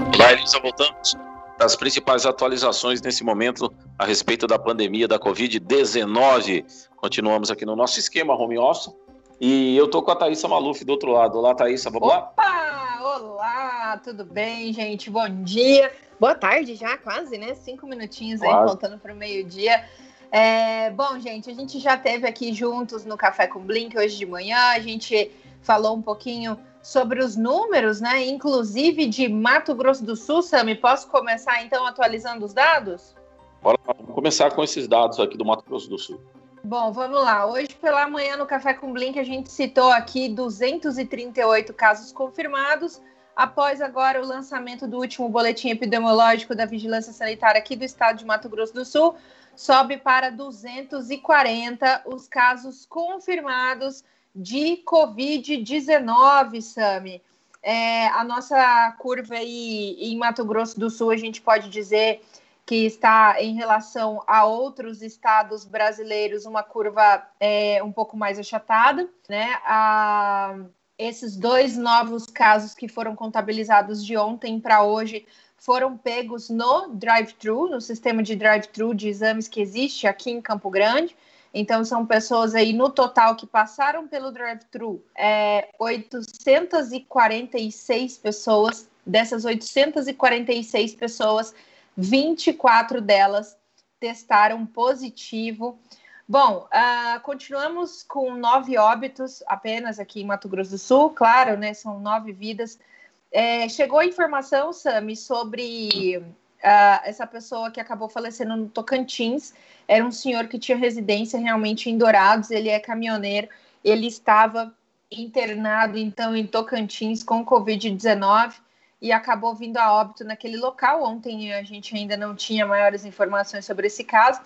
Olá, Elisa, voltamos das principais atualizações nesse momento a respeito da pandemia da Covid-19. Continuamos aqui no nosso esquema home office e eu tô com a Thaisa Maluf do outro lado. Olá, Thaisa, vamos Opa! lá? Olá, tudo bem, gente? Bom dia. Boa tarde já, quase, né? Cinco minutinhos quase. aí, faltando para o meio-dia. É, bom, gente, a gente já teve aqui juntos no Café com Blink hoje de manhã, a gente falou um pouquinho sobre os números, né? Inclusive de Mato Grosso do Sul, Sami. Posso começar então atualizando os dados? Bora, vamos começar com esses dados aqui do Mato Grosso do Sul. Bom, vamos lá. Hoje pela manhã no Café com Blink a gente citou aqui 238 casos confirmados, após agora o lançamento do último boletim epidemiológico da Vigilância Sanitária aqui do estado de Mato Grosso do Sul, sobe para 240 os casos confirmados de Covid-19, Sami. É, a nossa curva aí em Mato Grosso do Sul, a gente pode dizer que está em relação a outros estados brasileiros, uma curva é, um pouco mais achatada, né? A, esses dois novos casos que foram contabilizados de ontem para hoje foram pegos no drive-thru, no sistema de drive-thru de exames que existe aqui em Campo Grande. Então, são pessoas aí no total que passaram pelo drive-thru, é, 846 pessoas. Dessas 846 pessoas, 24 delas testaram positivo. Bom, uh, continuamos com nove óbitos apenas aqui em Mato Grosso do Sul, claro, né? São nove vidas é, chegou a informação, Sami, sobre uh, essa pessoa que acabou falecendo no Tocantins. Era um senhor que tinha residência realmente em Dourados, ele é caminhoneiro, ele estava internado então em Tocantins com Covid-19 e acabou vindo a óbito naquele local. Ontem a gente ainda não tinha maiores informações sobre esse caso,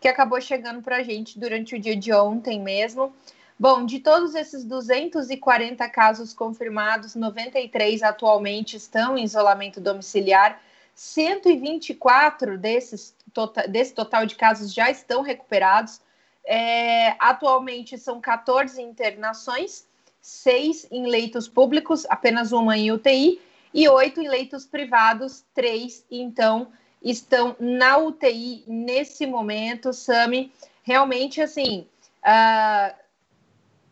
que acabou chegando para a gente durante o dia de ontem mesmo. Bom, de todos esses 240 casos confirmados, 93 atualmente estão em isolamento domiciliar. 124 desses tota, desse total de casos já estão recuperados. É, atualmente são 14 internações, seis em leitos públicos, apenas uma em UTI, e oito em leitos privados, três então estão na UTI nesse momento, Sami. Realmente, assim, uh,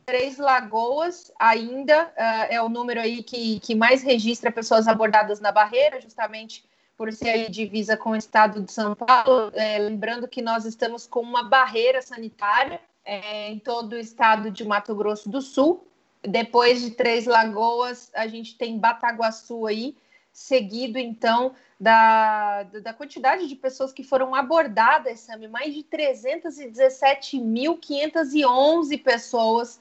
Três Lagoas ainda uh, é o número aí que, que mais registra pessoas abordadas na barreira, justamente por ser divisa com o estado de São Paulo. É, lembrando que nós estamos com uma barreira sanitária é, em todo o estado de Mato Grosso do Sul. Depois de Três Lagoas, a gente tem Bataguaçu aí, seguido então da, da quantidade de pessoas que foram abordadas, mais de 317.511 pessoas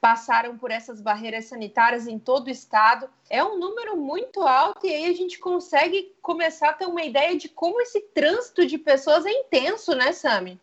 passaram por essas barreiras sanitárias em todo o estado. É um número muito alto e aí a gente consegue começar a ter uma ideia de como esse trânsito de pessoas é intenso, né, Sami?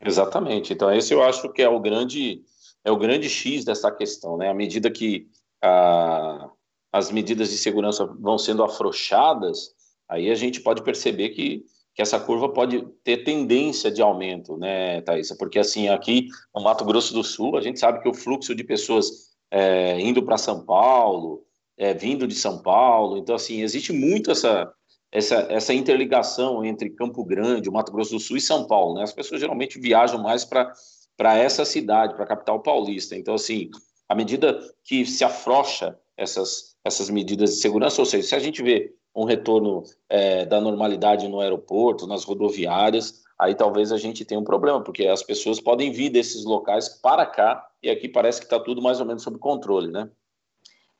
Exatamente. Então, esse eu acho que é o grande é o grande X dessa questão, né? À medida que a, as medidas de segurança vão sendo afrouxadas, aí a gente pode perceber que que essa curva pode ter tendência de aumento, né, Thaisa? Porque, assim, aqui no Mato Grosso do Sul, a gente sabe que o fluxo de pessoas é, indo para São Paulo, é, vindo de São Paulo, então, assim, existe muito essa, essa, essa interligação entre Campo Grande, o Mato Grosso do Sul e São Paulo, né? As pessoas geralmente viajam mais para essa cidade, para a capital paulista. Então, assim, à medida que se afrouxa essas, essas medidas de segurança, ou seja, se a gente vê um retorno é, da normalidade no aeroporto, nas rodoviárias, aí talvez a gente tenha um problema, porque as pessoas podem vir desses locais para cá e aqui parece que está tudo mais ou menos sob controle, né?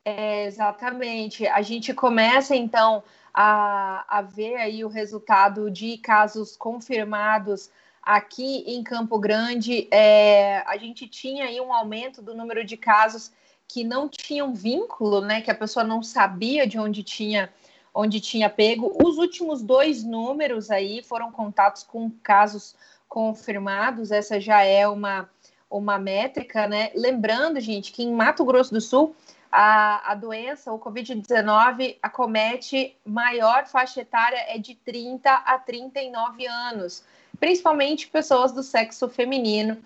É, exatamente. A gente começa então a, a ver aí o resultado de casos confirmados aqui em Campo Grande. É, a gente tinha aí um aumento do número de casos que não tinham vínculo, né? Que a pessoa não sabia de onde tinha onde tinha pego. Os últimos dois números aí foram contatos com casos confirmados, essa já é uma, uma métrica, né? Lembrando, gente, que em Mato Grosso do Sul, a, a doença, o Covid-19, acomete maior faixa etária é de 30 a 39 anos, principalmente pessoas do sexo feminino,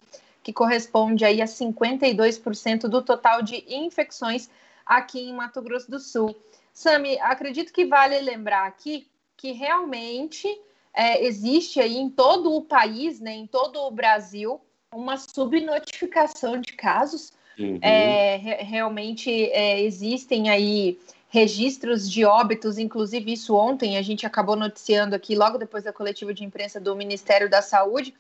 que corresponde aí a 52% do total de infecções aqui em Mato Grosso do Sul. Sami, acredito que vale lembrar aqui que realmente é, existe aí em todo o país, né, em todo o Brasil, uma subnotificação de casos. Uhum. É, re realmente é, existem aí registros de óbitos, inclusive isso ontem a gente acabou noticiando aqui, logo depois da coletiva de imprensa do Ministério da Saúde,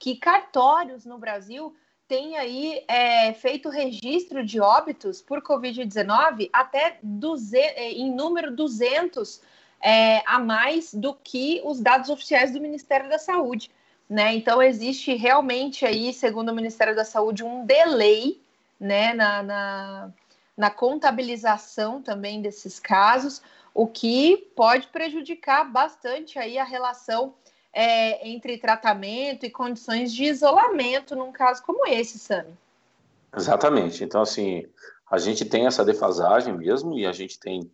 que cartórios no Brasil têm aí é, feito registro de óbitos por Covid-19 até 200, é, em número 200 é, a mais do que os dados oficiais do Ministério da Saúde. Né? Então, existe realmente aí, segundo o Ministério da Saúde, um delay né, na, na, na contabilização também desses casos, o que pode prejudicar bastante aí a relação é, entre tratamento e condições de isolamento num caso como esse, Sami. Exatamente. Então, assim, a gente tem essa defasagem mesmo e a gente tem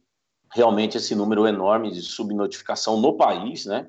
realmente esse número enorme de subnotificação no país, né?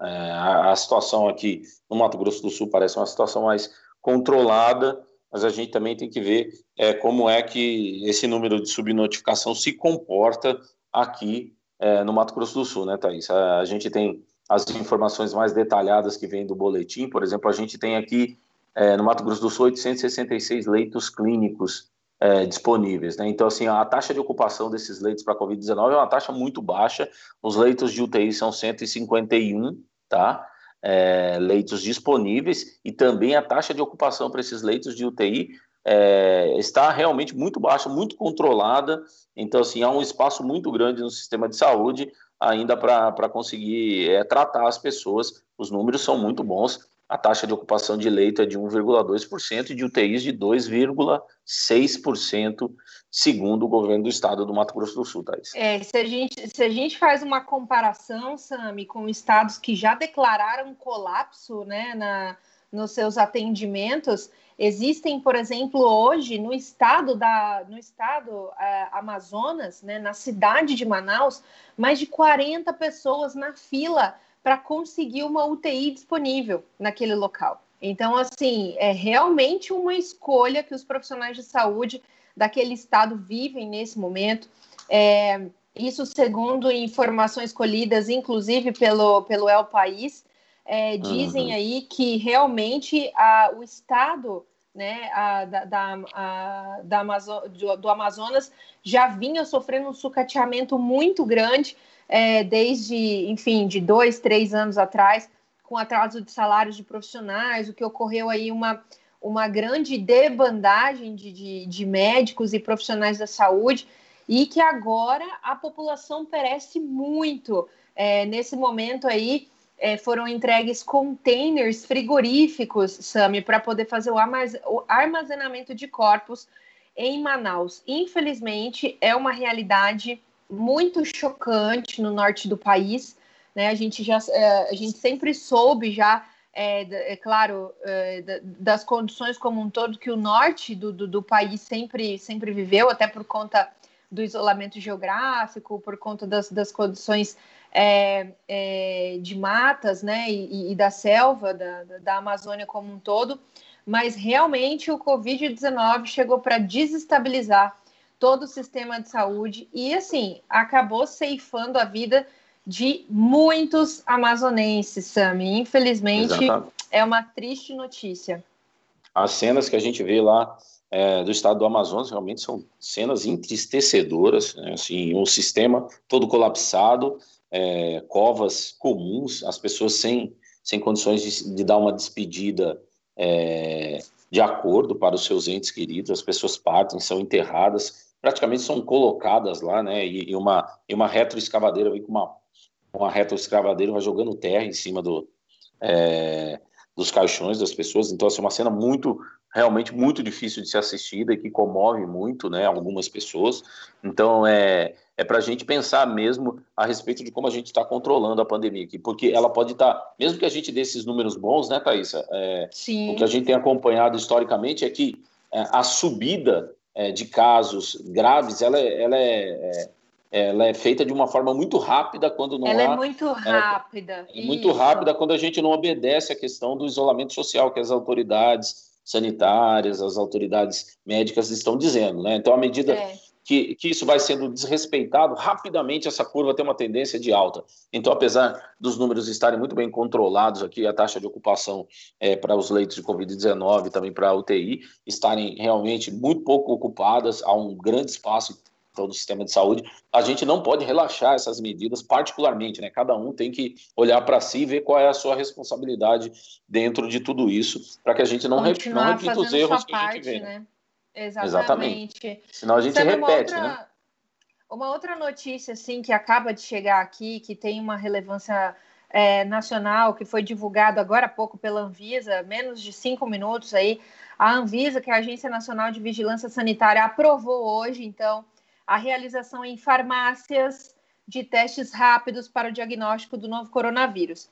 É, a, a, situação aqui no Mato Grosso do Sul parece uma situação mais controlada, mas a gente também tem que ver é, como é que esse número de subnotificação se comporta aqui é, no Mato Grosso do Sul, né, Thaís? A, a gente tem as informações mais detalhadas que vêm do boletim, por exemplo, a gente tem aqui é, no Mato Grosso do Sul 866 leitos clínicos é, disponíveis. Né? Então, assim, a taxa de ocupação desses leitos para Covid-19 é uma taxa muito baixa. Os leitos de UTI são 151, tá? É, leitos disponíveis e também a taxa de ocupação para esses leitos de UTI é, está realmente muito baixa, muito controlada. Então, assim, há um espaço muito grande no sistema de saúde ainda para conseguir é, tratar as pessoas. Os números são muito bons a taxa de ocupação de leito é de 1,2% e de UTIs de 2,6%, segundo o governo do estado do Mato Grosso do Sul, Thais. É, se, a gente, se a gente faz uma comparação, Sami, com estados que já declararam colapso né, na, nos seus atendimentos, existem, por exemplo, hoje no estado da no estado uh, Amazonas, né, na cidade de Manaus, mais de 40 pessoas na fila para conseguir uma UTI disponível naquele local. Então, assim, é realmente uma escolha que os profissionais de saúde daquele estado vivem nesse momento. É, isso segundo informações colhidas, inclusive pelo, pelo El País, é, dizem uhum. aí que realmente a, o estado né, a, da, da, a, da Amazo do, do Amazonas já vinha sofrendo um sucateamento muito grande é, desde, enfim, de dois, três anos atrás, com atraso de salários de profissionais, o que ocorreu aí uma, uma grande debandagem de, de, de médicos e profissionais da saúde, e que agora a população perece muito. É, nesse momento aí, é, foram entregues containers frigoríficos, Sami, para poder fazer o armazenamento de corpos em Manaus. Infelizmente, é uma realidade muito chocante no norte do país. Né? A gente já é, a gente sempre soube já, é, é claro, é, das condições como um todo que o norte do, do, do, país sempre, sempre viveu, até por conta do isolamento geográfico, por conta das, das condições é, é, de matas né? e, e da selva, da, da Amazônia como um todo. Mas realmente o Covid-19 chegou para desestabilizar todo o sistema de saúde e, assim, acabou ceifando a vida de muitos amazonenses, Sami. Infelizmente, Exatamente. é uma triste notícia. As cenas que a gente vê lá é, do estado do Amazonas realmente são cenas entristecedoras, né? assim, um sistema todo colapsado, é, covas comuns, as pessoas sem, sem condições de, de dar uma despedida é, de acordo para os seus entes queridos, as pessoas partem, são enterradas praticamente são colocadas lá, né? E, e uma, e uma retroescavadeira vem com uma, uma retroescavadeira, vai jogando terra em cima do, é, dos caixões das pessoas. Então, assim, é uma cena muito, realmente muito difícil de ser assistida e que comove muito, né? Algumas pessoas. Então, é, é para a gente pensar mesmo a respeito de como a gente está controlando a pandemia aqui, porque ela pode estar, tá, mesmo que a gente dê esses números bons, né, Thaisa? É, Sim. O que a gente tem acompanhado historicamente é que é, a subida é, de casos graves, ela, é, ela é, é, ela é feita de uma forma muito rápida quando não ela há, é muito rápida. É, muito rápida quando a gente não obedece à questão do isolamento social que as autoridades sanitárias, as autoridades médicas estão dizendo, né? Então a medida é. Que, que isso vai sendo desrespeitado, rapidamente essa curva tem uma tendência de alta. Então, apesar dos números estarem muito bem controlados aqui, a taxa de ocupação é, para os leitos de Covid-19 também para a UTI estarem realmente muito pouco ocupadas, há um grande espaço todo o sistema de saúde, a gente não pode relaxar essas medidas, particularmente, né? Cada um tem que olhar para si e ver qual é a sua responsabilidade dentro de tudo isso, para que a gente não, não repita os erros que parte, a gente vê. Né? Exatamente. Exatamente. Senão a gente Sabe repete, uma outra, né? Uma outra notícia, assim, que acaba de chegar aqui, que tem uma relevância é, nacional, que foi divulgado agora há pouco pela Anvisa, menos de cinco minutos aí. A Anvisa, que é a Agência Nacional de Vigilância Sanitária, aprovou hoje, então, a realização em farmácias de testes rápidos para o diagnóstico do novo coronavírus.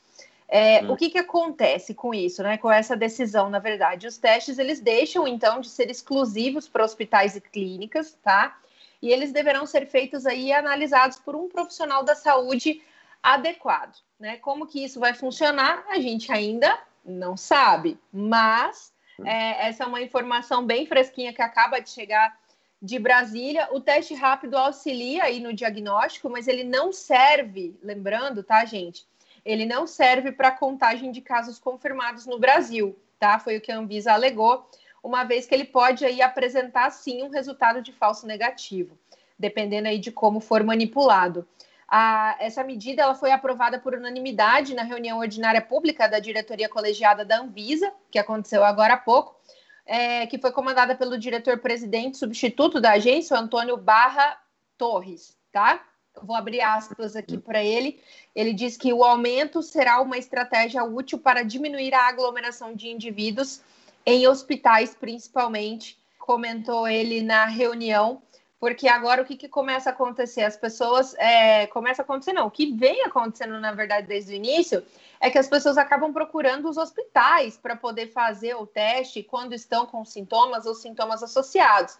É, hum. O que, que acontece com isso, né? Com essa decisão, na verdade, os testes eles deixam então de ser exclusivos para hospitais e clínicas, tá? E eles deverão ser feitos aí analisados por um profissional da saúde adequado, né? Como que isso vai funcionar? A gente ainda não sabe, mas hum. é, essa é uma informação bem fresquinha que acaba de chegar de Brasília. O teste rápido auxilia aí no diagnóstico, mas ele não serve, lembrando, tá, gente? Ele não serve para contagem de casos confirmados no Brasil, tá? Foi o que a Anvisa alegou, uma vez que ele pode aí apresentar sim um resultado de falso negativo, dependendo aí de como for manipulado. A, essa medida ela foi aprovada por unanimidade na reunião ordinária pública da diretoria colegiada da Anvisa, que aconteceu agora há pouco, é, que foi comandada pelo diretor-presidente substituto da agência, o Antônio Barra Torres, tá? Vou abrir aspas aqui para ele. Ele diz que o aumento será uma estratégia útil para diminuir a aglomeração de indivíduos em hospitais, principalmente, comentou ele na reunião. Porque agora o que, que começa a acontecer? As pessoas é, começa a acontecer, não, o que vem acontecendo, na verdade, desde o início, é que as pessoas acabam procurando os hospitais para poder fazer o teste quando estão com sintomas ou sintomas associados.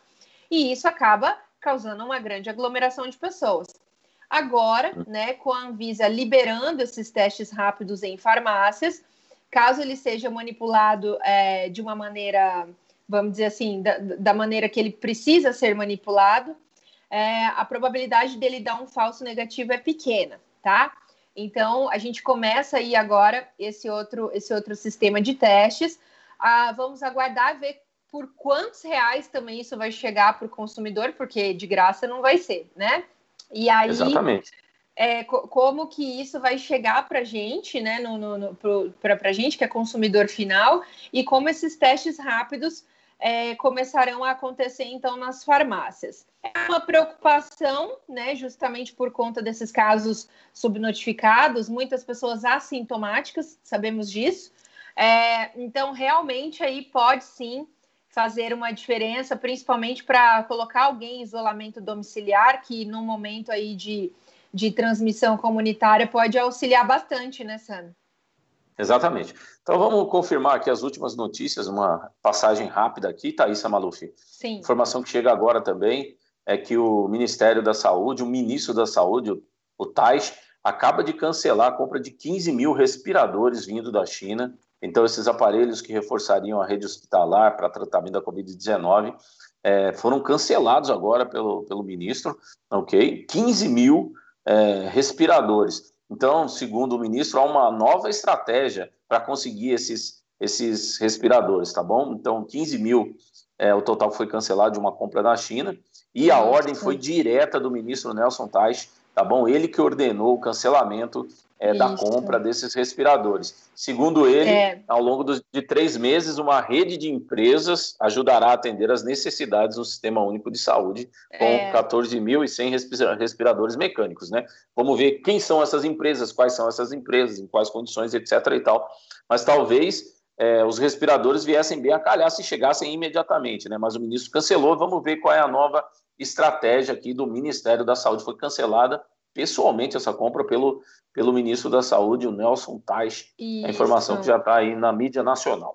E isso acaba causando uma grande aglomeração de pessoas. Agora, né, com a Anvisa liberando esses testes rápidos em farmácias, caso ele seja manipulado é, de uma maneira vamos dizer assim, da, da maneira que ele precisa ser manipulado, é, a probabilidade dele dar um falso negativo é pequena, tá? Então, a gente começa aí agora esse outro, esse outro sistema de testes. Ah, vamos aguardar ver por quantos reais também isso vai chegar para o consumidor, porque de graça não vai ser, né? E aí, Exatamente. É, como que isso vai chegar para a gente, né, no, no, no para a gente que é consumidor final, e como esses testes rápidos é, começarão a acontecer então nas farmácias. É uma preocupação, né, justamente por conta desses casos subnotificados, muitas pessoas assintomáticas, sabemos disso. É, então, realmente aí pode sim fazer uma diferença, principalmente para colocar alguém em isolamento domiciliar, que no momento aí de, de transmissão comunitária pode auxiliar bastante, né, Sandra? Exatamente. Então vamos confirmar aqui as últimas notícias, uma passagem rápida aqui, Thaisa Maluf. Sim. Informação que chega agora também é que o Ministério da Saúde, o ministro da Saúde, o Tais, acaba de cancelar a compra de 15 mil respiradores vindo da China. Então, esses aparelhos que reforçariam a rede hospitalar para tratamento da Covid-19 é, foram cancelados agora pelo, pelo ministro, ok? 15 mil é, respiradores. Então, segundo o ministro, há uma nova estratégia para conseguir esses, esses respiradores, tá bom? Então, 15 mil é, o total foi cancelado de uma compra na China e a ordem foi direta do ministro Nelson Tais, tá bom? Ele que ordenou o cancelamento é, da compra desses respiradores. Segundo ele, é. ao longo do, de três meses, uma rede de empresas ajudará a atender as necessidades do Sistema Único de Saúde com é. 14.100 respiradores mecânicos, né? Vamos ver quem são essas empresas, quais são essas empresas, em quais condições, etc. e tal. Mas talvez é, os respiradores viessem bem a calhar se chegassem imediatamente, né? Mas o ministro cancelou. Vamos ver qual é a nova estratégia aqui do Ministério da Saúde. Foi cancelada pessoalmente essa compra pelo, pelo ministro da Saúde, o Nelson Tais. A informação que já está aí na mídia nacional.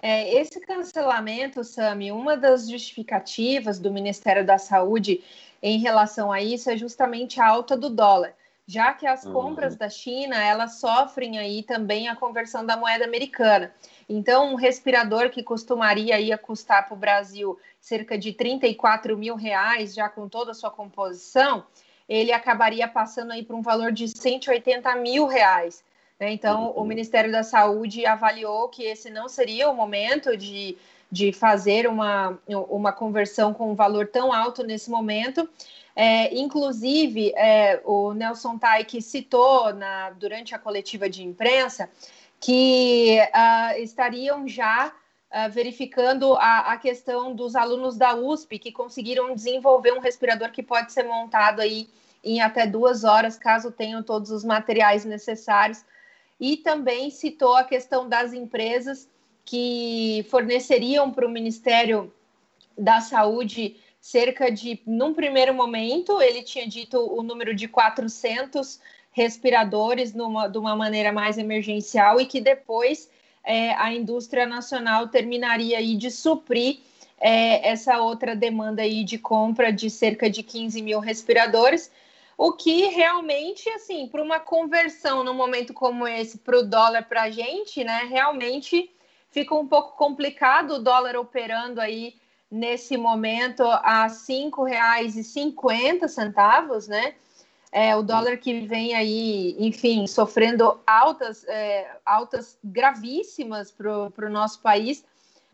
É, esse cancelamento, Sami, uma das justificativas do Ministério da Saúde em relação a isso é justamente a alta do dólar, já que as uhum. compras da China elas sofrem aí também a conversão da moeda americana. Então, um respirador que costumaria ia custar para o Brasil cerca de 34 mil reais, já com toda a sua composição, ele acabaria passando aí para um valor de 180 mil reais. Né? Então, uhum. o Ministério da Saúde avaliou que esse não seria o momento de, de fazer uma, uma conversão com um valor tão alto nesse momento. É, inclusive, é, o Nelson Taik citou na, durante a coletiva de imprensa que uh, estariam já uh, verificando a, a, questão dos alunos da USP que conseguiram desenvolver um respirador que pode ser montado aí em até duas horas, caso tenham todos os materiais necessários. E também citou a questão das empresas que forneceriam para o Ministério da Saúde cerca de, num primeiro momento, ele tinha dito o número de 400 respiradores numa, de uma maneira mais emergencial e que depois é, a indústria nacional terminaria aí de suprir é, essa outra demanda aí de compra de cerca de 15 mil respiradores, o que realmente, assim, para uma conversão num momento como esse para o dólar para a gente, né, realmente fica um pouco complicado o dólar operando aí nesse momento a R$ 5,50, né? É, o dólar que vem aí, enfim, sofrendo altas, é, altas gravíssimas para o nosso país.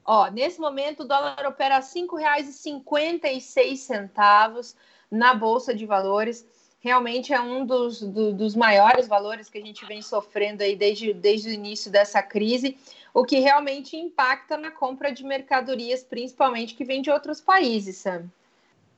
Ó, nesse momento, o dólar opera R$ 5,56 na Bolsa de Valores. Realmente é um dos, do, dos maiores valores que a gente vem sofrendo aí desde, desde o início dessa crise, o que realmente impacta na compra de mercadorias, principalmente que vem de outros países, Sam.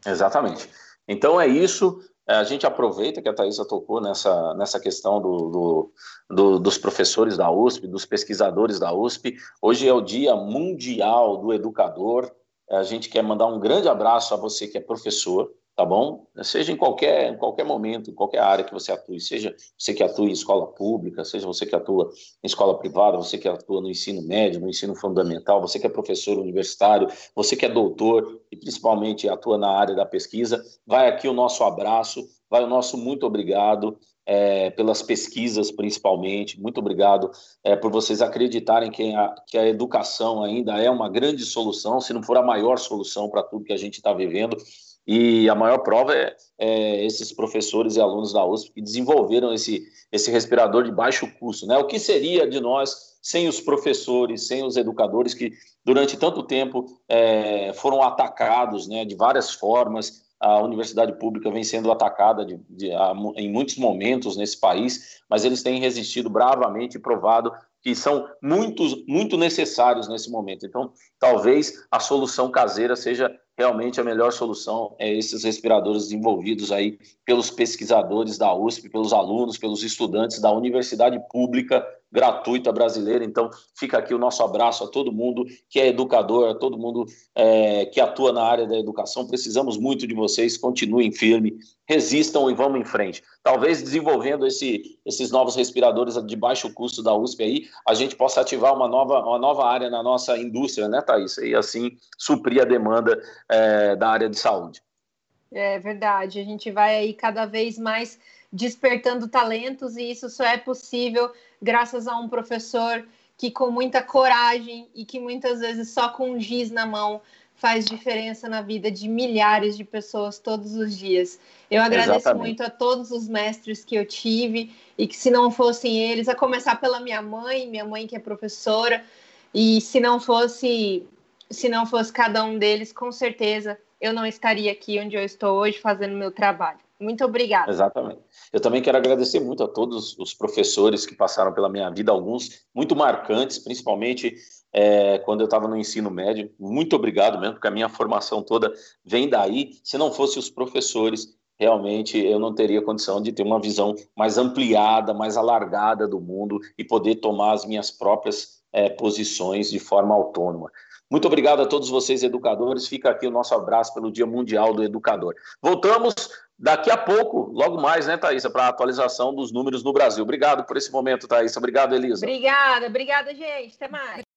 Exatamente. Então é isso. É, a gente aproveita que a Thaisa tocou nessa, nessa questão do, do, do, dos professores da USP, dos pesquisadores da USP. Hoje é o Dia Mundial do Educador. A gente quer mandar um grande abraço a você que é professor, tá bom? Seja em qualquer, em qualquer momento, em qualquer área que você atue, seja você que atua em escola pública, seja você que atua em escola privada, você que atua no ensino médio, no ensino fundamental, você que é professor universitário, você que é doutor e principalmente atua na área da pesquisa, vai aqui o nosso abraço, vai o nosso muito obrigado. É, pelas pesquisas, principalmente. Muito obrigado é, por vocês acreditarem que a, que a educação ainda é uma grande solução, se não for a maior solução para tudo que a gente está vivendo. E a maior prova é, é, esses professores e alunos da USP que desenvolveram esse, esse respirador de baixo custo. Né? O que seria de nós sem os professores, sem os educadores que durante tanto tempo é, foram atacados né, de várias formas? A universidade pública vem sendo atacada de, de, a, em muitos momentos nesse país, mas eles têm resistido bravamente e provado que são muito, muito necessários nesse momento. Então, talvez a solução caseira seja realmente a melhor solução é esses respiradores desenvolvidos aí pelos pesquisadores da USP, pelos alunos, pelos estudantes da universidade pública gratuita brasileira. Então, fica aqui o nosso abraço a todo mundo que é educador, a todo mundo é, que atua na área da educação. Precisamos muito de vocês. Continuem firme, resistam e vamos em frente. Talvez desenvolvendo esse, esses novos respiradores de baixo custo da USP aí, a gente possa ativar uma nova, uma nova área na nossa indústria, né, Thaís? E assim suprir a demanda é, da área de saúde. É verdade. A gente vai aí cada vez mais despertando talentos e isso só é possível graças a um professor que com muita coragem e que muitas vezes só com um giz na mão faz diferença na vida de milhares de pessoas todos os dias. Eu agradeço Exatamente. muito a todos os mestres que eu tive e que se não fossem eles, a começar pela minha mãe, minha mãe que é professora, e se não fosse se não fosse cada um deles, com certeza eu não estaria aqui onde eu estou hoje fazendo meu trabalho. Muito obrigada. Exatamente. Eu também quero agradecer muito a todos os professores que passaram pela minha vida, alguns muito marcantes, principalmente é, quando eu estava no ensino médio. Muito obrigado mesmo, porque a minha formação toda vem daí. Se não fosse os professores, realmente eu não teria condição de ter uma visão mais ampliada, mais alargada do mundo e poder tomar as minhas próprias é, posições de forma autônoma. Muito obrigado a todos vocês, educadores. Fica aqui o nosso abraço pelo Dia Mundial do Educador. Voltamos daqui a pouco, logo mais, né, Thaisa, para a atualização dos números no Brasil. Obrigado por esse momento, Thaisa. Obrigado, Elisa. Obrigada, obrigada, gente. Até mais.